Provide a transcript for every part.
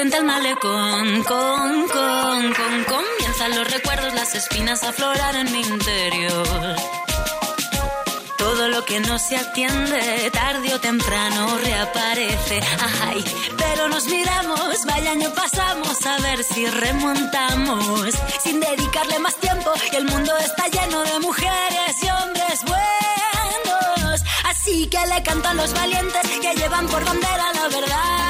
frente al malecón, con, con, con, comienzan los recuerdos, las espinas a aflorar en mi interior. Todo lo que no se atiende, tarde o temprano reaparece. Ay, pero nos miramos, vaya año pasamos, a ver si remontamos. Sin dedicarle más tiempo, y el mundo está lleno de mujeres y hombres buenos. Así que le cantan los valientes que llevan por bandera la verdad.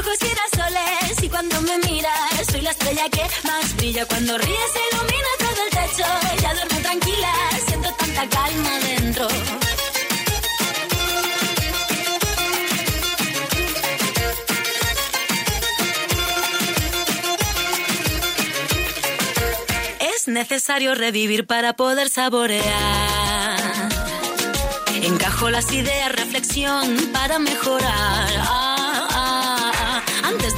Ojos girasoles y cuando me miras soy la estrella que más brilla. Cuando ríes ilumina todo el techo. Ya duermo tranquila, siento tanta calma dentro. Es necesario revivir para poder saborear. Encajo las ideas, reflexión para mejorar.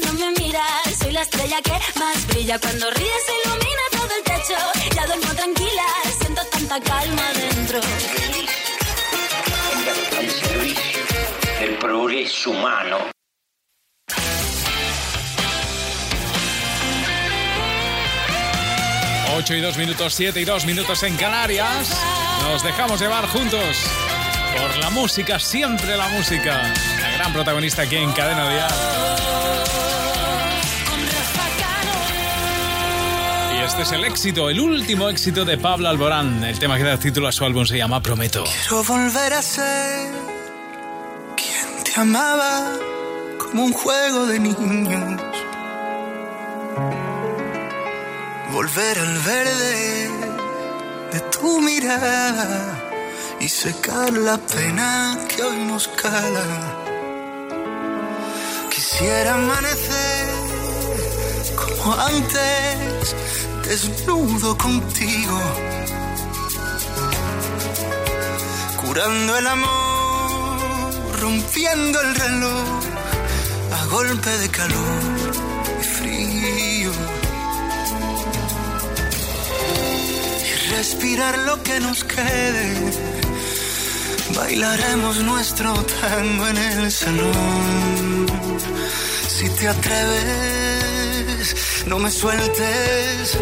Cuando me miras soy la estrella que más brilla. Cuando ríes se ilumina todo el techo. Ya duermo tranquila, siento tanta calma dentro. al servicio del progreso humano. Ocho y dos minutos, siete y dos minutos en Canarias. Nos dejamos llevar juntos por la música, siempre la música. La gran protagonista aquí en Cadena Dial. Y este es el éxito, el último éxito de Pablo Alborán. El tema que da título a su álbum se llama Prometo. Quiero volver a ser quien te amaba como un juego de niños. Volver al verde de tu mirada y secar la pena que hoy nos cala. Quisiera amanecer como antes, desnudo contigo curando el amor, rompiendo el reloj a golpe de calor y frío. Y respirar lo que nos quede, bailaremos nuestro tango en el salón. Si te atreves, no me sueltes.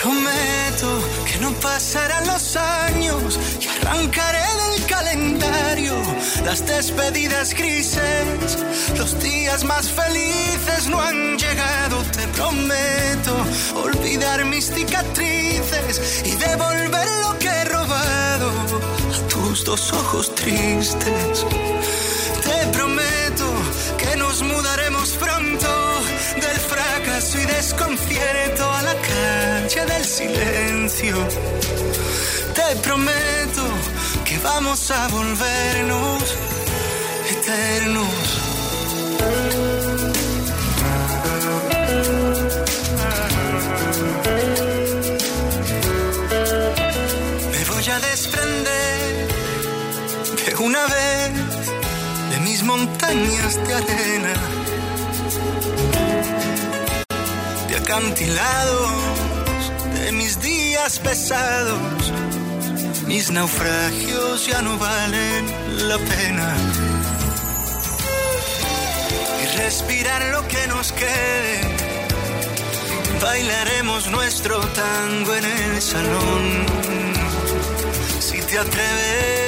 Prometo que no pasarán los años y arrancaré del calendario las despedidas grises. Los días más felices no han llegado, te prometo olvidar mis cicatrices y devolver lo que a tus dos ojos tristes. Te prometo que nos mudaremos pronto del fracaso y desconcierto a la calle del silencio. Te prometo que vamos a volvernos eternos. Me voy a desprender de una vez de mis montañas de arena acantilados de mis días pesados. Mis naufragios ya no valen la pena. Y respirar lo que nos quede. Bailaremos nuestro tango en el salón. Si te atreves,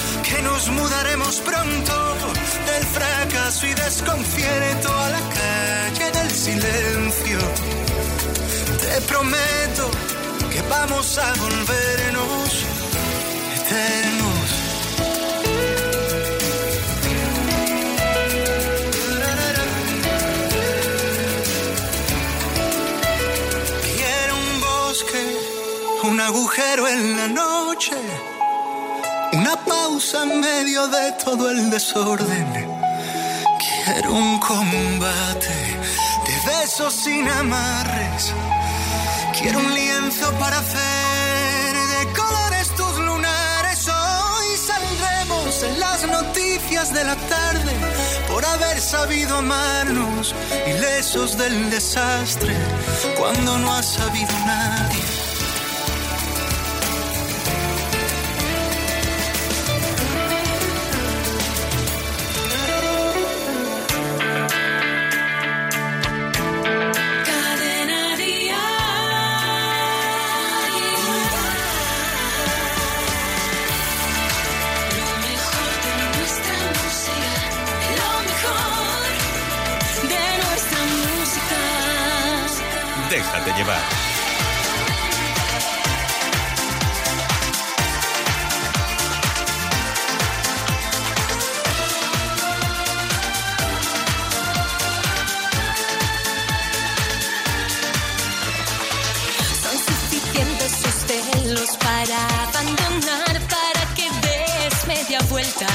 nos mudaremos pronto del fracaso y desconcierto a la calle del silencio. Te prometo que vamos a volvernos eternos. Quiero un bosque, un agujero en la noche, una pausa en medio de todo el desorden. Quiero un combate de besos sin amarres. Quiero un lienzo para hacer de colores tus lunares. Hoy saldremos en las noticias de la tarde por haber sabido amarnos, ilesos del desastre, cuando no ha sabido nadie. Para abandonar, para que des media vuelta.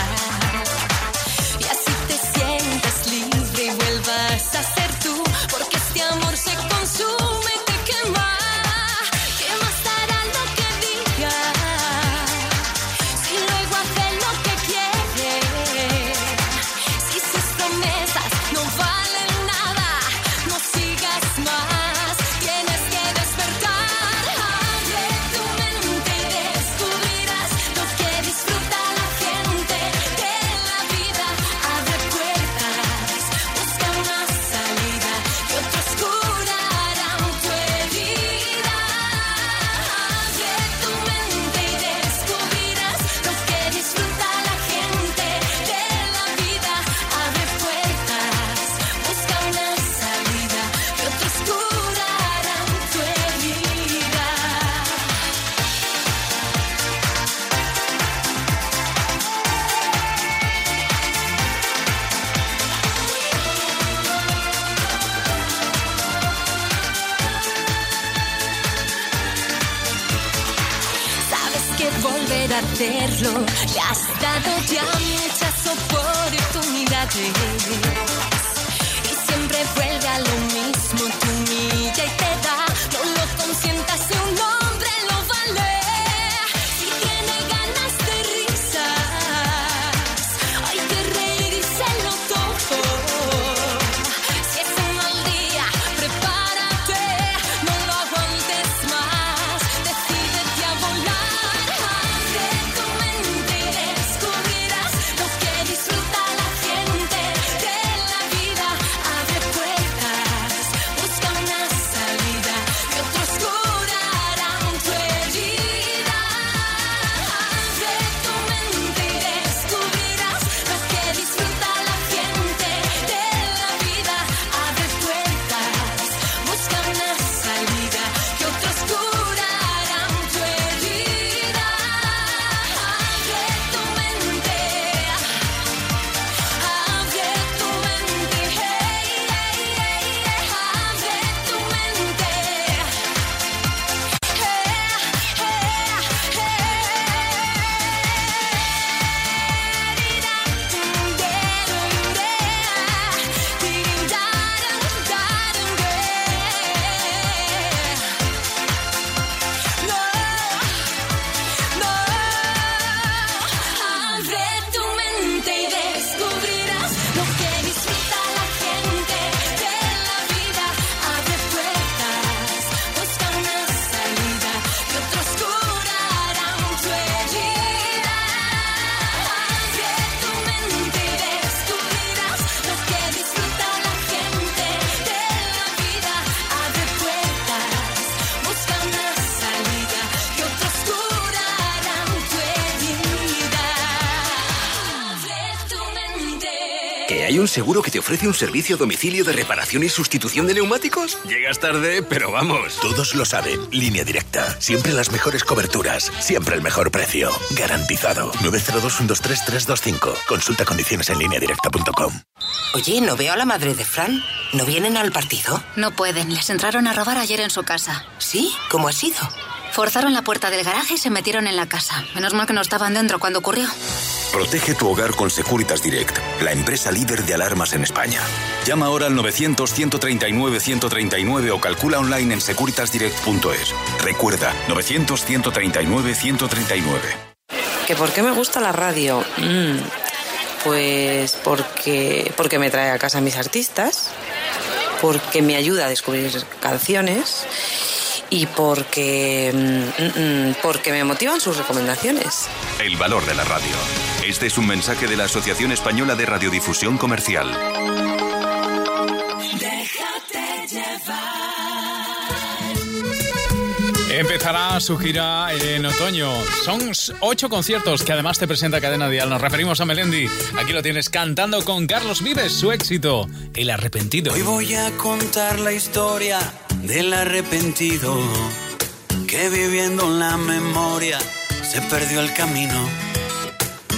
Seguro que te ofrece un servicio a domicilio de reparación y sustitución de neumáticos? Llegas tarde, pero vamos. Todos lo saben. Línea directa. Siempre las mejores coberturas. Siempre el mejor precio. Garantizado. 902-123-325. Consulta condiciones en línea directa.com. Oye, ¿no veo a la madre de Fran? ¿No vienen al partido? No pueden. Les entraron a robar ayer en su casa. ¿Sí? ¿Cómo ha sido? Forzaron la puerta del garaje y se metieron en la casa. Menos mal que no estaban dentro cuando ocurrió. Protege tu hogar con Securitas Direct, la empresa líder de alarmas en España. Llama ahora al 900-139-139 o calcula online en securitasdirect.es. Recuerda, 900-139-139. ¿Que por qué me gusta la radio? Mm, pues porque, porque me trae a casa a mis artistas, porque me ayuda a descubrir canciones y porque, mm, mm, porque me motivan sus recomendaciones. El valor de la radio. Este es un mensaje de la Asociación Española de Radiodifusión Comercial. Empezará su gira en otoño. Son ocho conciertos que además te presenta Cadena Dial. Nos referimos a Melendi. Aquí lo tienes cantando con Carlos Vives su éxito, El Arrepentido. Hoy voy a contar la historia del arrepentido que viviendo en la memoria se perdió el camino.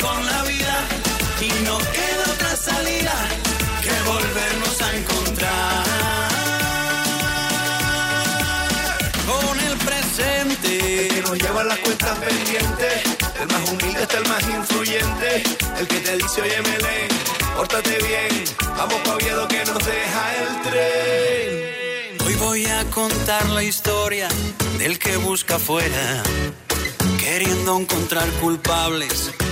con la vida y no queda otra salida que volvernos a encontrar. Con el presente que nos lleva las cuentas pendientes, el más humilde está el más influyente, el que te dice oye Melén, pórtate bien, vamos pa' Oviedo que nos deja el tren. Hoy voy a contar la historia del que busca afuera, queriendo encontrar culpables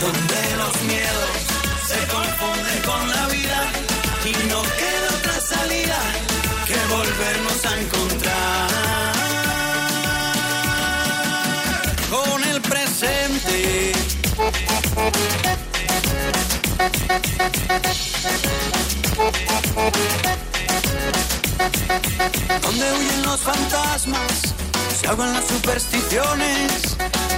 donde los miedos se confunden con la vida y no queda otra salida que volvernos a encontrar con el presente. Donde huyen los fantasmas, se ahogan las supersticiones.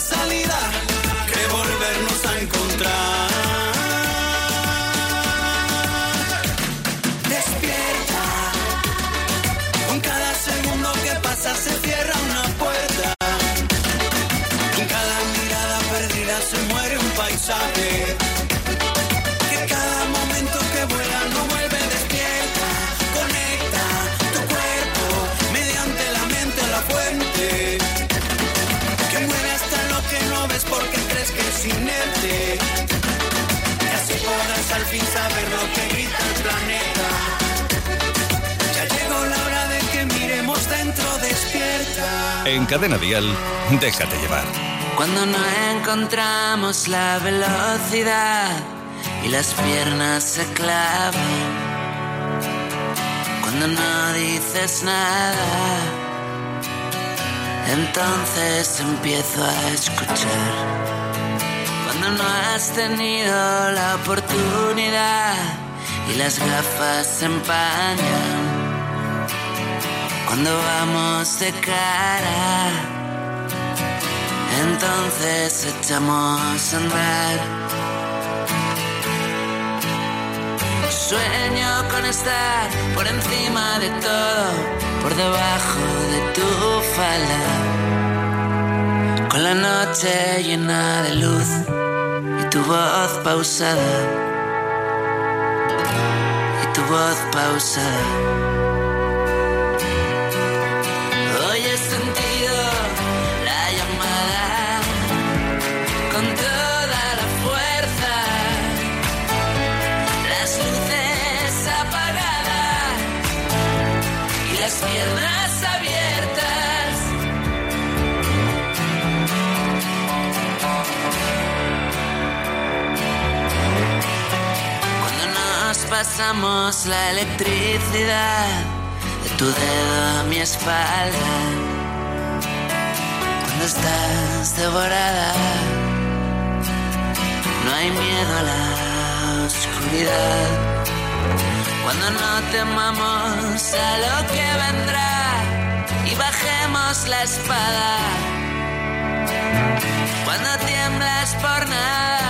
salida que volvernos a encontrar. Despierta, con cada segundo que pasa se cierra una puerta. En cada mirada perdida se muere un paisaje. Saber lo que grita el planeta. Ya llegó la hora de que miremos dentro despierta. En Cadena Dial, déjate llevar. Cuando no encontramos la velocidad y las piernas se clavan. Cuando no dices nada, entonces empiezo a escuchar. No has tenido la oportunidad y las gafas se empañan cuando vamos de cara. Entonces echamos a andar. Sueño con estar por encima de todo, por debajo de tu falda, con la noche llena de luz tu voz pausada voz pausada. Hoy he sentido la llamada con toda la fuerza. Las luces apagadas y las piernas pasamos la electricidad de tu dedo a mi espalda. Cuando estás devorada, no hay miedo a la oscuridad. Cuando no temamos a lo que vendrá y bajemos la espada. Cuando tiemblas por nada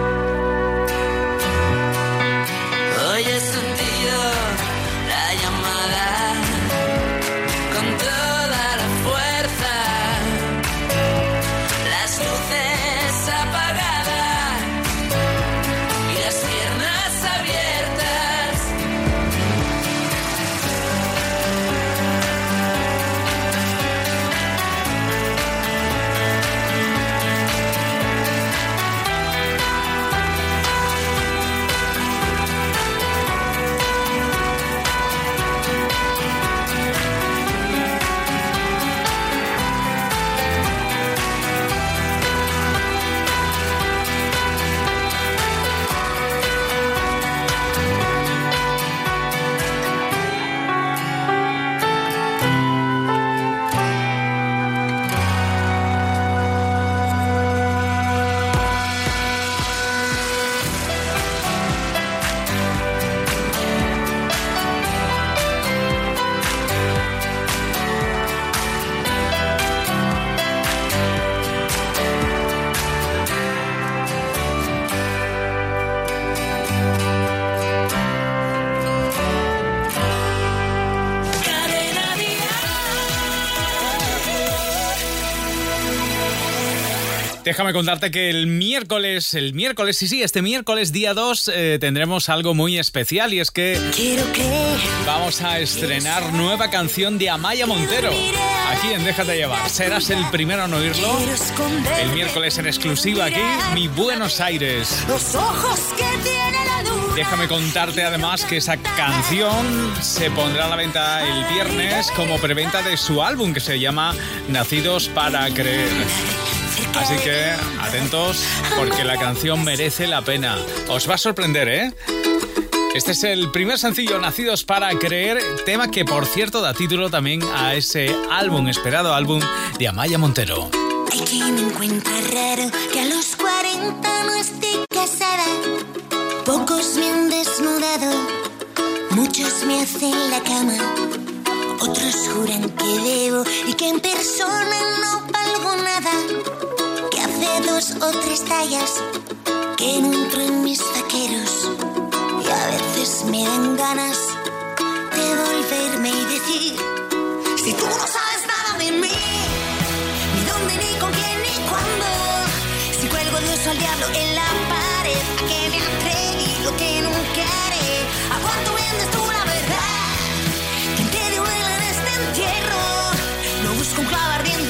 Déjame contarte que el miércoles, el miércoles, sí, sí, este miércoles día 2 eh, tendremos algo muy especial y es que vamos a estrenar nueva canción de Amaya Montero. Aquí en Déjate llevar. Serás el primero en oírlo. El miércoles en exclusiva aquí, Mi Buenos Aires. Los ojos que tiene la Déjame contarte además que esa canción se pondrá a la venta el viernes como preventa de su álbum que se llama Nacidos para Creer. Así que atentos porque la canción merece la pena. Os va a sorprender, ¿eh? Este es el primer sencillo Nacidos para Creer, tema que por cierto da título también a ese álbum, esperado álbum de Amaya Montero. Hay quien encuentra raro que a los 40 no esté casada. Pocos me han desnudado, muchos me hacen la cama. Otros juran que debo y que en persona no valgo nada dos o tres tallas que entro en mis vaqueros. Y a veces me dan ganas de volverme y decir si tú no sabes nada de mí ni dónde ni con quién ni cuándo si cuelgo Dios al diablo en la pared a que me atreví lo que nunca haré. A cuánto vendes tú la verdad que te dio en este entierro no busco un clavo ardiendo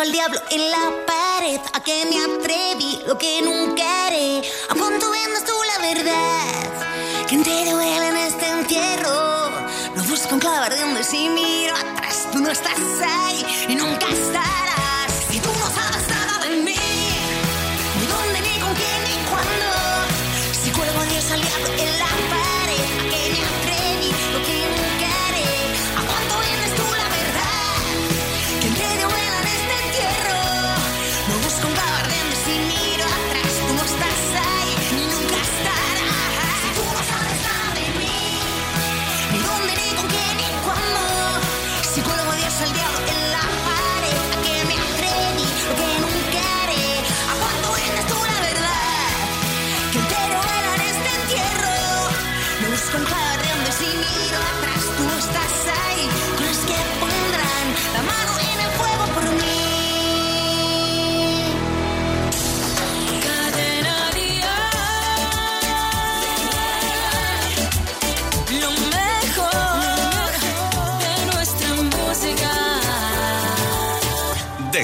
al diablo en la pared. ¿A qué me atreví? Lo que nunca haré. ¿A cuánto vendes tú la verdad? Que te duele en este entierro. No busco un clavar de donde si miro atrás. Tú no estás ahí y nunca estarás.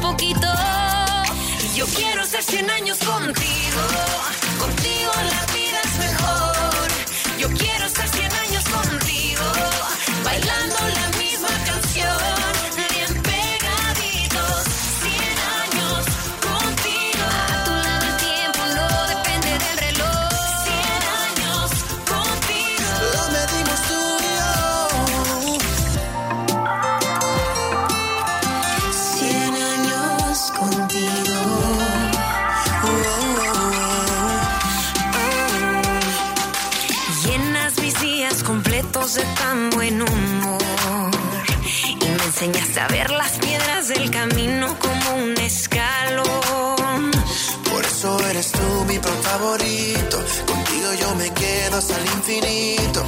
poquito. Y yo quiero ser 100 años contigo. hasta el infinito.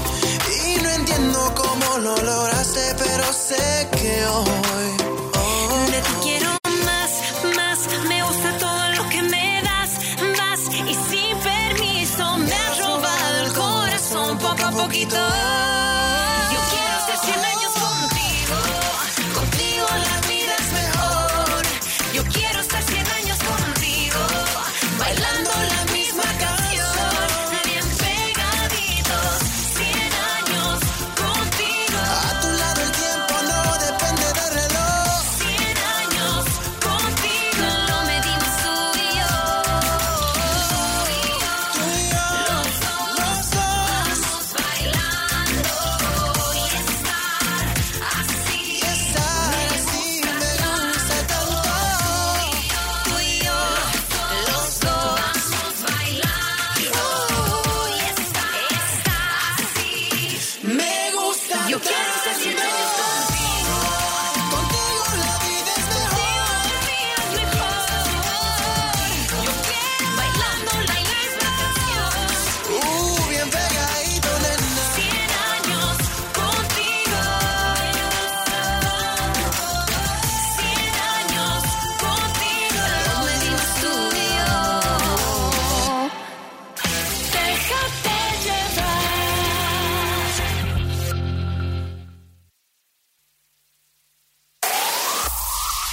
Y no entiendo cómo lo lograste, pero sé que hoy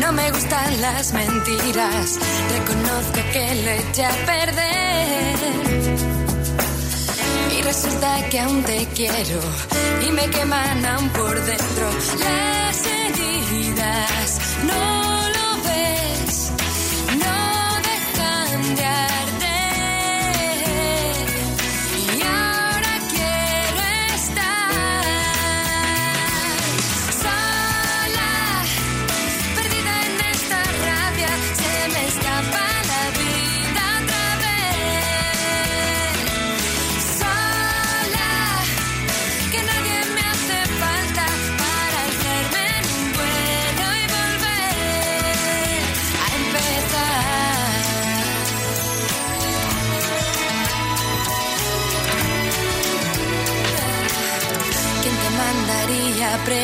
No me gustan las mentiras, reconozco que le eché a perder. Y resulta que aún te quiero. Y me queman aún por dentro. Las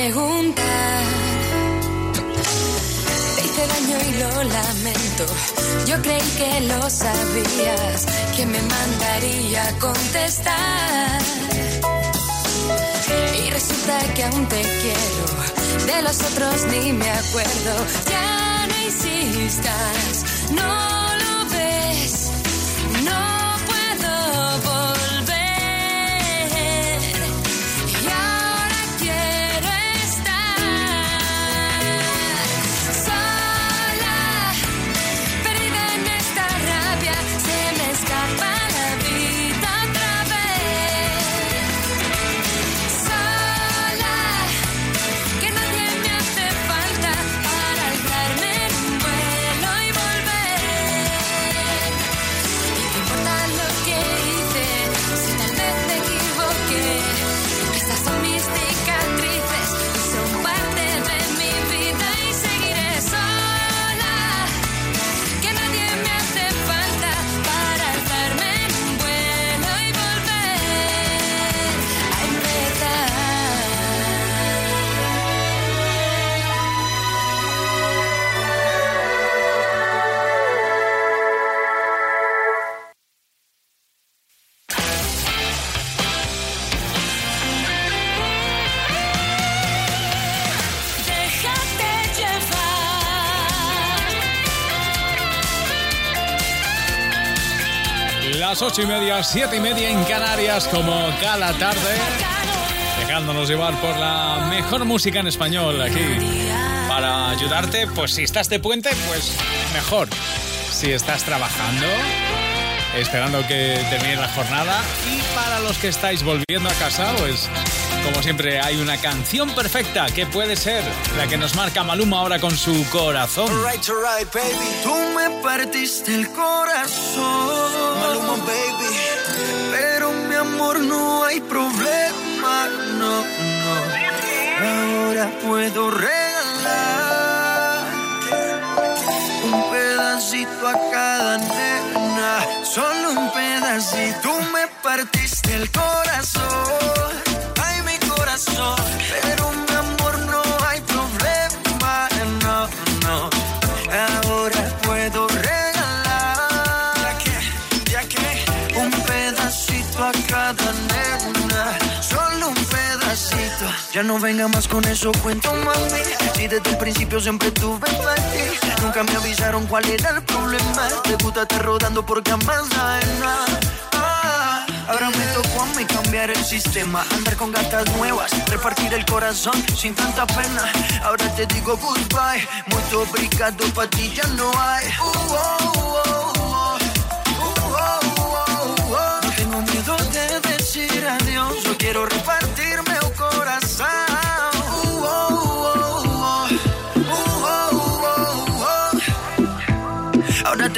preguntar? Te hice daño y lo lamento. Yo creí que lo sabías. ¿Quién me mandaría a contestar? Y resulta que aún te quiero. De los otros ni me acuerdo. Ya no insistas, no ocho y media, siete y media en Canarias, como cada tarde, dejándonos llevar por la mejor música en español aquí. Para ayudarte, pues si estás de puente, pues mejor. Si estás trabajando, esperando que termine la jornada. Y para los que estáis volviendo a casa, pues como siempre hay una canción perfecta que puede ser la que nos marca Maluma ahora con su corazón. Alright, alright, baby. Tú me partiste el corazón. Maluma, baby. Pero mi amor, no hay problema, no, no. Ahora puedo regalar un pedacito a cada nena. Solo un pedacito. Me partiste el corazón. Ay, mi corazón. Pero mi Ya no venga más con eso, cuento mami. Si desde el principio siempre tuve ti. Nunca me avisaron cuál era el problema. Te gusta estar rodando por camas. Ah, Ahora me tocó a mí cambiar el sistema, andar con gatas nuevas, repartir el corazón sin tanta pena. Ahora te digo goodbye, muy obrigado, pa' ti ya no hay. Uh, oh, oh, oh. Uh, oh, oh, oh. No tengo miedo de decir adiós, yo quiero repartirme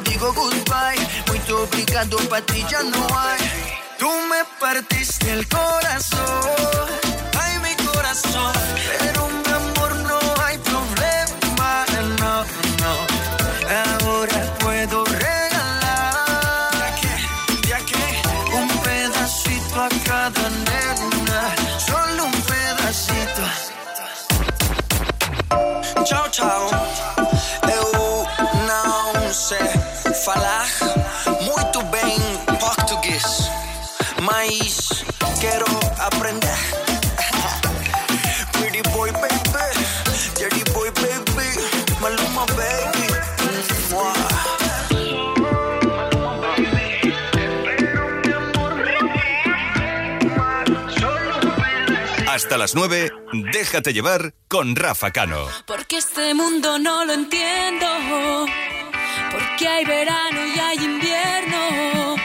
te digo goodbye, muy obrigado, para ti ya no hay. Tú me partiste el corazón, Hasta las 9, déjate llevar con Rafa Cano. Porque este mundo no lo entiendo. Porque hay verano y hay invierno.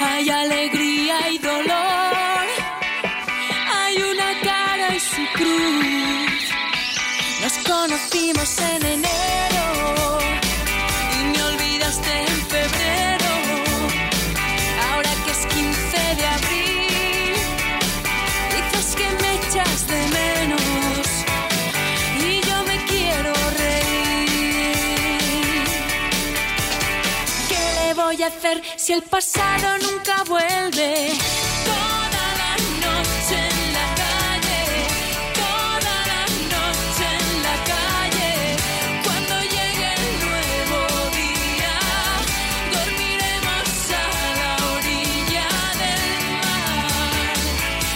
Hay alegría y dolor. Hay una cara y su cruz. Nos conocimos en enero. Voy a hacer si el pasado nunca vuelve? Toda la noche en la calle, toda la noche en la calle. Cuando llegue el nuevo día, dormiremos a la orilla del mar.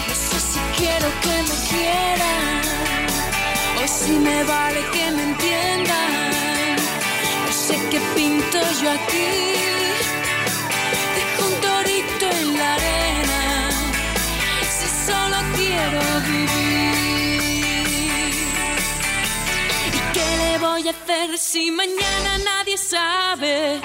No sé si quiero que me quieran o si me vale que me entiendan. No sé qué pinto yo aquí. Hacer si mañana nadie sabe?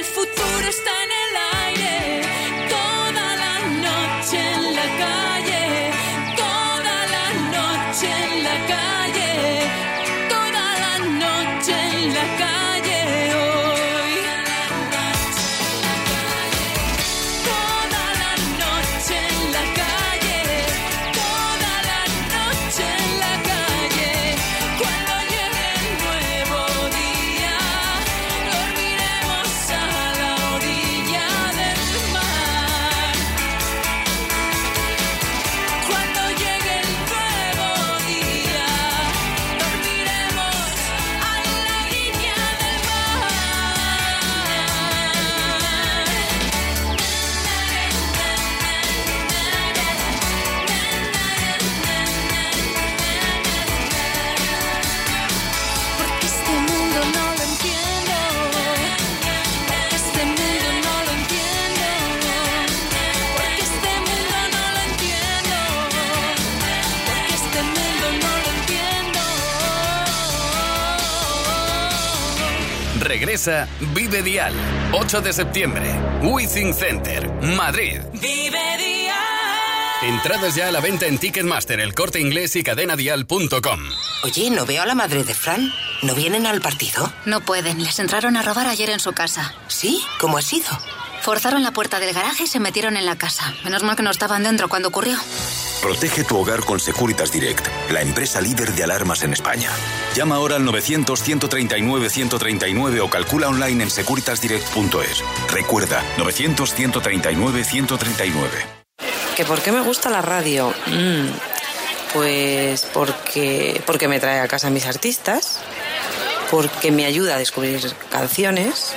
El Vive Dial. 8 de septiembre. Withing Center, Madrid. Vive Dial. Entradas ya a la venta en Ticketmaster, el corte inglés y cadenadial.com. Oye, ¿no veo a la madre de Fran? ¿No vienen al partido? No pueden, les entraron a robar ayer en su casa. ¿Sí? ¿Cómo ha sido? Forzaron la puerta del garaje y se metieron en la casa. Menos mal que no estaban dentro cuando ocurrió. Protege tu hogar con Securitas Direct, la empresa líder de alarmas en España. Llama ahora al 900-139-139 o calcula online en securitasdirect.es. Recuerda, 900-139-139. ¿Que por qué me gusta la radio? Mm, pues porque, porque me trae a casa a mis artistas, porque me ayuda a descubrir canciones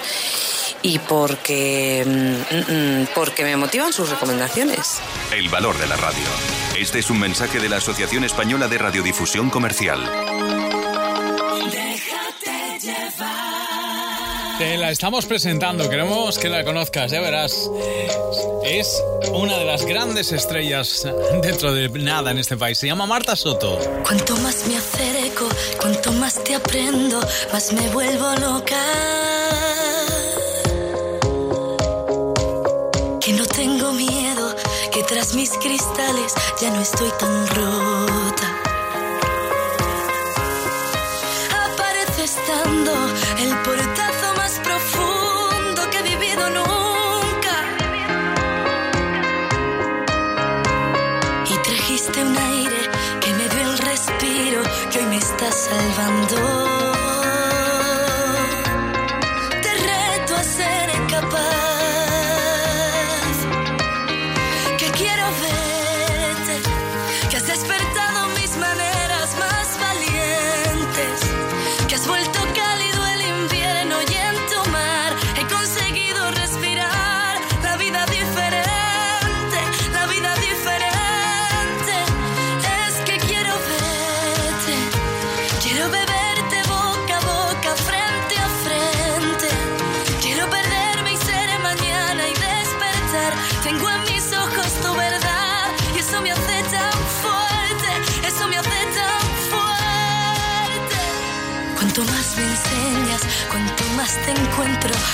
y porque, mm, mm, porque me motivan sus recomendaciones. El valor de la radio. Este es un mensaje de la Asociación Española de Radiodifusión Comercial. Déjate llevar. Te la estamos presentando, queremos que la conozcas, ya verás. Es una de las grandes estrellas dentro de nada en este país. Se llama Marta Soto. Cuanto más me acerco, cuanto más te aprendo, más me vuelvo loca. Mis cristales ya no estoy tan rota. Aparece estando el portazo más profundo que he vivido nunca. Y trajiste un aire que me dio el respiro que hoy me está salvando.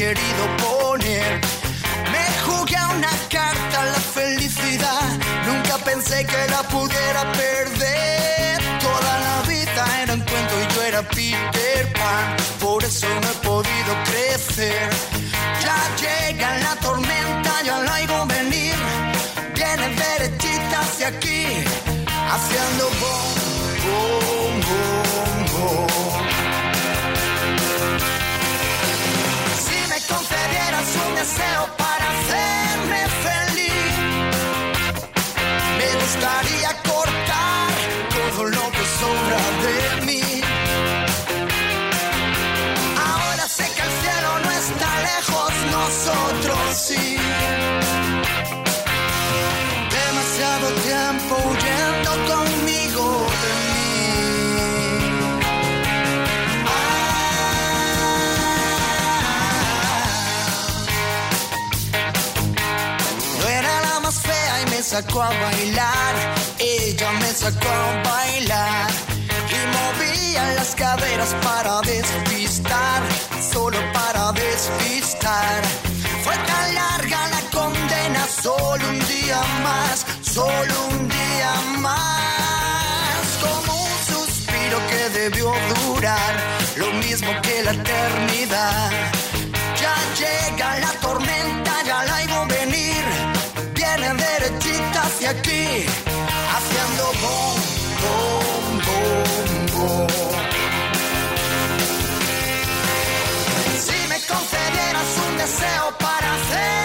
Querido poner. Me jugué a una carta la felicidad, nunca pensé que la pudiera perder. Toda la vida era un cuento y yo era Peter Pan, por eso no he podido crecer. Ya llega la tormenta, ya la oigo venir, viene derechita hacia aquí, haciendo sacó a bailar. Ella me sacó a bailar. Y movía las caderas para despistar. Solo para despistar. Fue tan larga la condena. Solo un día más. Solo un día más. Como un suspiro que debió durar. Lo mismo que la eternidad. Ya llega la tormenta, ya la derechita hacia aquí, haciendo bom, bom, bom, bom. Si me concedieras un deseo para hacerme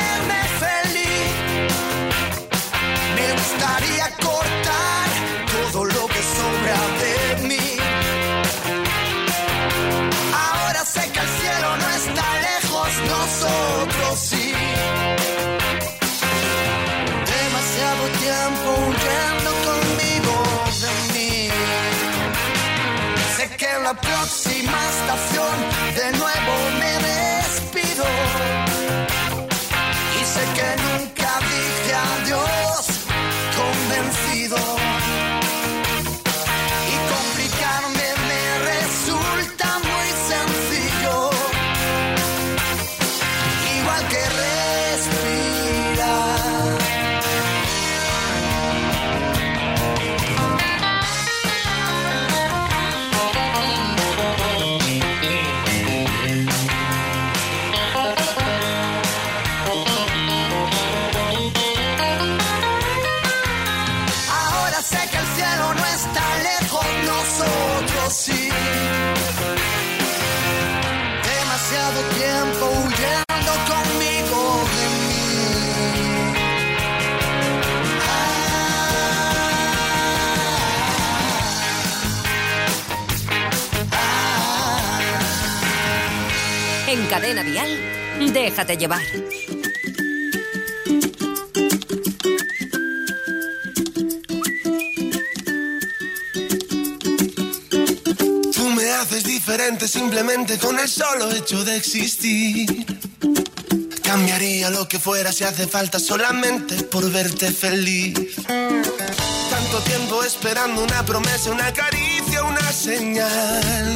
próxima estación. De nuevo Cadena Vial, déjate llevar. Tú me haces diferente simplemente con el solo hecho de existir. Cambiaría lo que fuera si hace falta solamente por verte feliz. Tanto tiempo esperando una promesa, una caricia, una señal.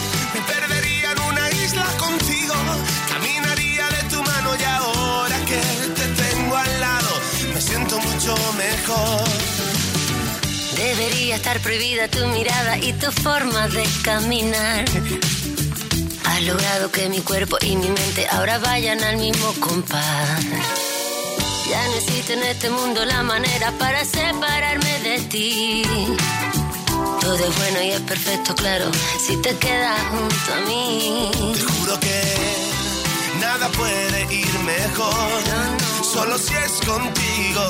Caminaría de tu mano y ahora que te tengo al lado, me siento mucho mejor. Debería estar prohibida tu mirada y tu forma de caminar. Has logrado que mi cuerpo y mi mente ahora vayan al mismo compás. Ya no existe en este mundo la manera para separarme de ti. Todo es bueno y es perfecto, claro, si te quedas junto a mí. Te juro que nada puede ir mejor, solo si es contigo,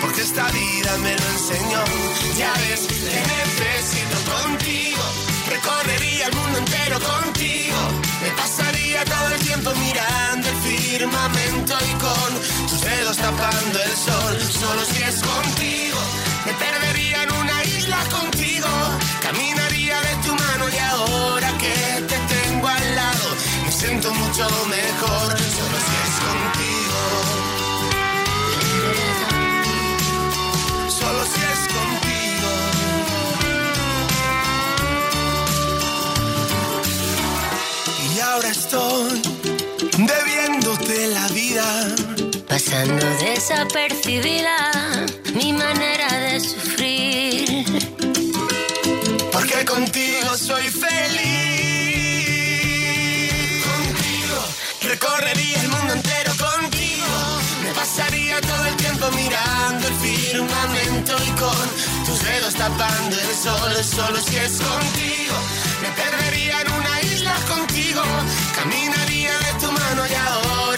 porque esta vida me lo enseñó. Ya ves, te necesito contigo, recorrería el mundo entero contigo, me pasaría todo el tiempo mirando el firmamento y con tus dedos tapando el sol, solo si es contigo. Pasando desapercibida mi manera de sufrir. Porque contigo soy feliz. Contigo recorrería el mundo entero contigo. Me pasaría todo el tiempo mirando el firmamento y con tus dedos tapando el sol. Solo si es contigo. Me perdería en una isla contigo. Caminaría de tu mano y ahora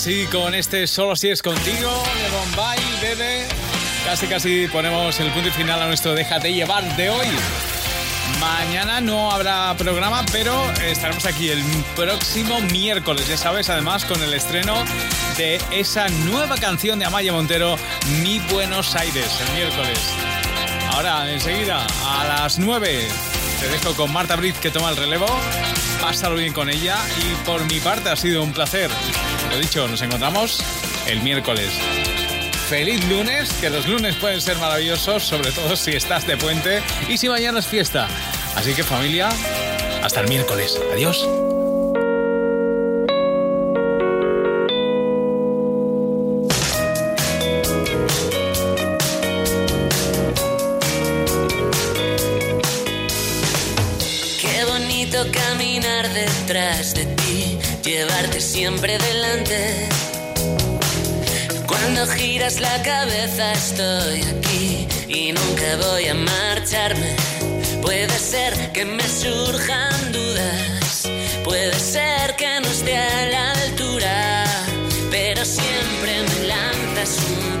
Así con este Solo si es contigo de Bombay, bebé. Casi casi ponemos el punto final a nuestro Déjate llevar de hoy. Mañana no habrá programa, pero estaremos aquí el próximo miércoles, ya sabes, además con el estreno de esa nueva canción de Amaya Montero, Mi Buenos Aires, el miércoles. Ahora, enseguida, a las 9, te dejo con Marta Briz que toma el relevo. Pásalo bien con ella y por mi parte ha sido un placer. Lo dicho, nos encontramos el miércoles. Feliz lunes, que los lunes pueden ser maravillosos, sobre todo si estás de puente y si mañana es fiesta. Así que familia, hasta el miércoles. Adiós. Detrás de ti, llevarte siempre delante. Cuando giras la cabeza estoy aquí y nunca voy a marcharme. Puede ser que me surjan dudas, puede ser que no esté a la altura, pero siempre me lanzas un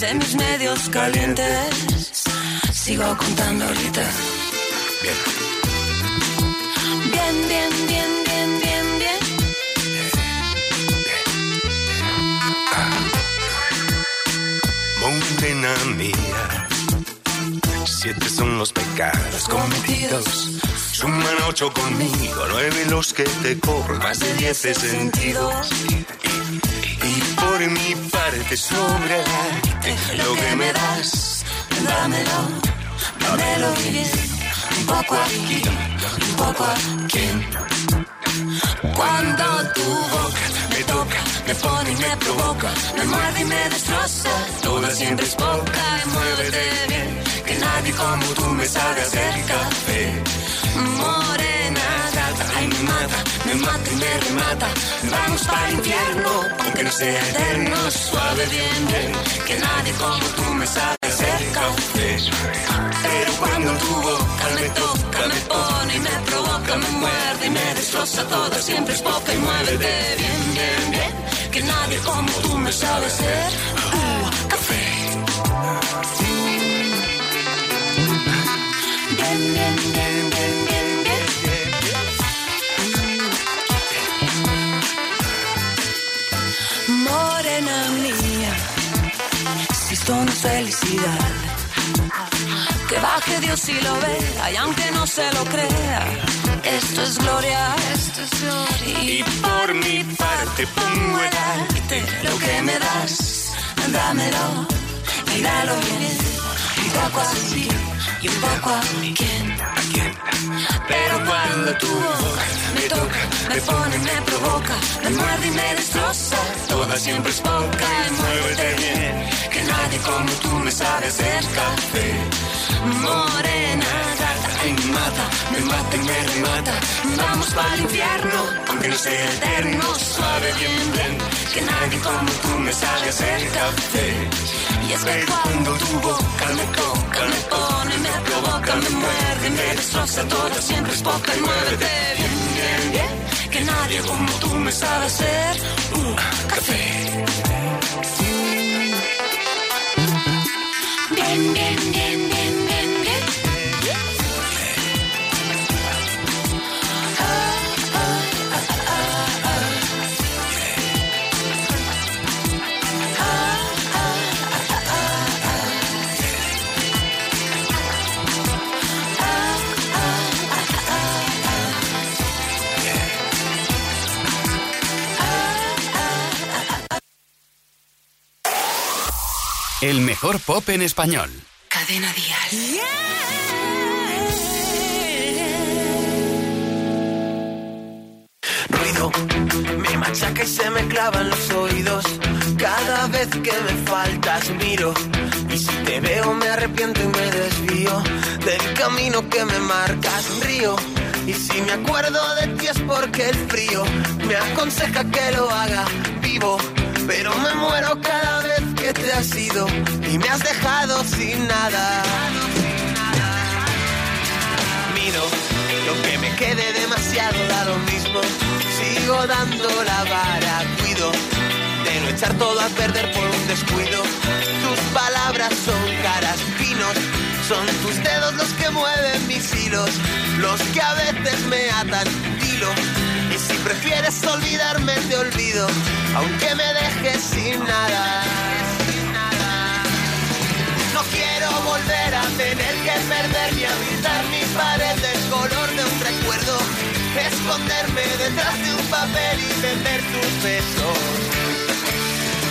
de mis medios calientes. Sigo contando ahorita. Bien. Bien, bien, bien, bien, bien, bien. Morena mía, siete son los pecados cometidos. Suman ocho conmigo, nueve los que te cobro, más de diez sentidos. Y por mi parte sobre lo que me das, Dámelo, dámelo bien. Un poco aquí, un poco aquí. Cuando tu boca me toca, me pone y me provoca, me muerde y me destroza. Toda siempre es poca y muévete bien, que nadie como tú me sabe hacer café. Me mata, me mata y me remata. Vamos para el infierno, aunque no sea eterno. Suave bien, bien, que nadie como tú me sabe hacer café. Pero cuando tu boca me toca, me pone y me provoca, me muerde y me destroza toda, siempre es poca y muévete bien, bien, bien, que nadie como tú me sabe hacer uh, café. Bien, bien, bien, felicidad, que baje Dios y lo vea, y aunque no se lo crea, esto es gloria, esto es gloria. y por mi parte pongo el arte. Lo que me das, dámelo, y dalo bien, poco así y un poco a quién. Pero cuando tu boca me toca, me pone, me provoca, me muerde y me destroza, toda siempre es poca y muévete bien, que nadie como tú me sabe hacer café. Morena gata, me mata, me mata y me remata, vamos para el infierno, aunque no sea eterno, suave bien, bien, que nadie como tú me sabe hacer café. Y es que cuando tu boca me toca, me pone, me provoca, me muerde, me destroza todo, siempre es poca y muévete bien, bien, bien, que nadie como tú me sabe hacer uh, café. Bien, bien, bien, El mejor pop en español. Cadena Dial. ruido me machaca y se me clava en los oídos. Cada vez que me faltas miro y si te veo me arrepiento y me desvío del camino que me marcas río. Y si me acuerdo de ti es porque el frío me aconseja que lo haga vivo. Pero me muero cada vez que te has ido y me has dejado sin nada. Miro lo que me quede demasiado da lo mismo. Sigo dando la vara, cuido de no echar todo a perder por un descuido. Tus palabras son caras, pinos, son tus dedos los que mueven mis hilos, los que a veces me atan hilo. Si prefieres olvidarme te olvido, aunque me dejes sin nada. No quiero volver a tener que perder ni a pintar mis paredes color de un recuerdo. Esconderme detrás de un papel y vender tus besos.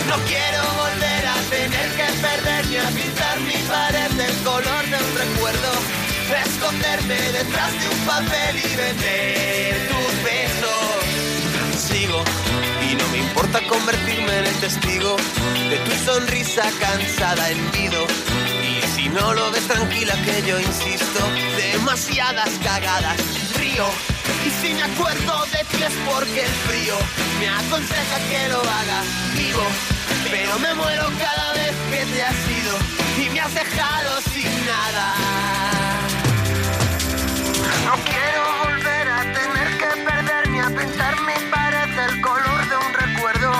No quiero volver a tener que perder ni a pintar mi pared del color de un recuerdo. Esconderme detrás de un papel y vender tus besos. Sigo y no me importa convertirme en el testigo de tu sonrisa cansada en vido. Y si no lo ves tranquila que yo insisto, demasiadas cagadas río Y si me acuerdo de ti es porque el frío me aconseja que lo haga vivo. Pero me muero cada vez que te has ido y me has dejado sin nada. No quiero volver a tener que perderme a pintar mi pared del color de un recuerdo.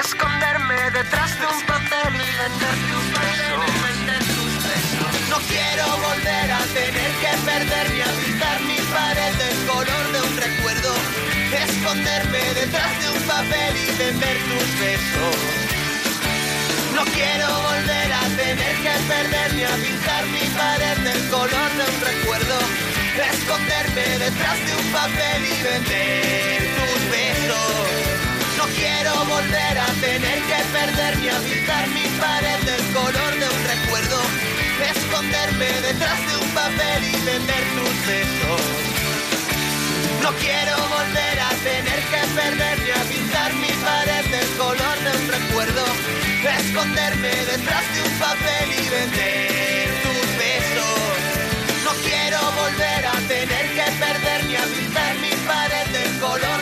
Esconderme detrás de un papel y venderte un beso. No quiero volver a tener que perderme a pintar mi pared del color de un recuerdo. Esconderme detrás de un papel y vender tus besos. No quiero volver a tener que perderme a pintar mi pared del color de un recuerdo. Esconderme detrás de un papel y vender tus besos. No quiero volver a tener que perderme a pintar mi pared del color de un recuerdo. Esconderme detrás de un papel y vender tus besos. No quiero volver a tener que perderme a pintar mi pared del color de un recuerdo. Esconderme detrás de un papel y vender quiero volver a tener que perder ni a mis mis paredes color.